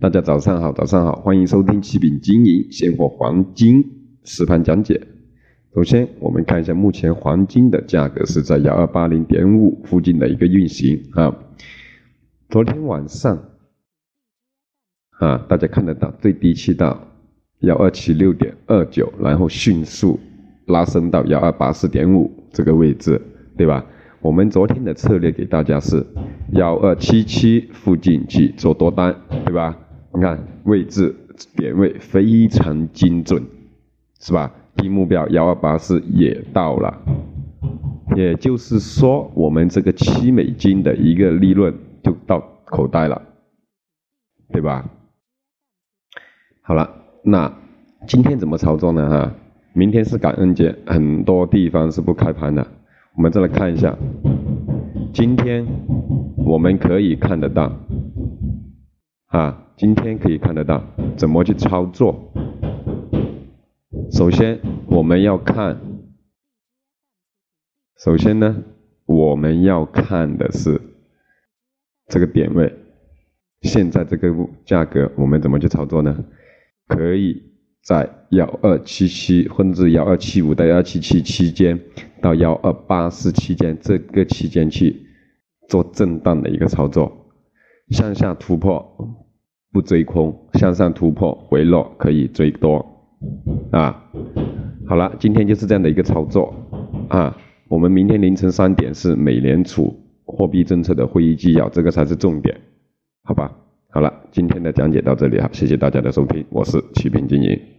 大家早上好，早上好，欢迎收听七品经营现货黄金实盘讲解。首先，我们看一下目前黄金的价格是在幺二八零点五附近的一个运行啊。昨天晚上啊，大家看得到最低去到幺二七六点二九，然后迅速拉升到幺二八四点五这个位置，对吧？我们昨天的策略给大家是幺二七七附近去做多单，对吧？你看位置点位非常精准，是吧？低目标幺二八四也到了，也就是说我们这个七美金的一个利润就到口袋了，对吧？好了，那今天怎么操作呢？哈，明天是感恩节，很多地方是不开盘的。我们再来看一下，今天我们可以看得到，啊。今天可以看得到怎么去操作。首先我们要看，首先呢我们要看的是这个点位，现在这个价格我们怎么去操作呢？可以在幺二七七或者幺二七五到幺二七七期间到幺二八四期间这个期间去做震荡的一个操作，向下突破。不追空，向上突破回落可以追多，啊，好了，今天就是这样的一个操作，啊，我们明天凌晨三点是美联储货币政策的会议纪要，这个才是重点，好吧？好了，今天的讲解到这里哈，谢谢大家的收听，我是启平经营。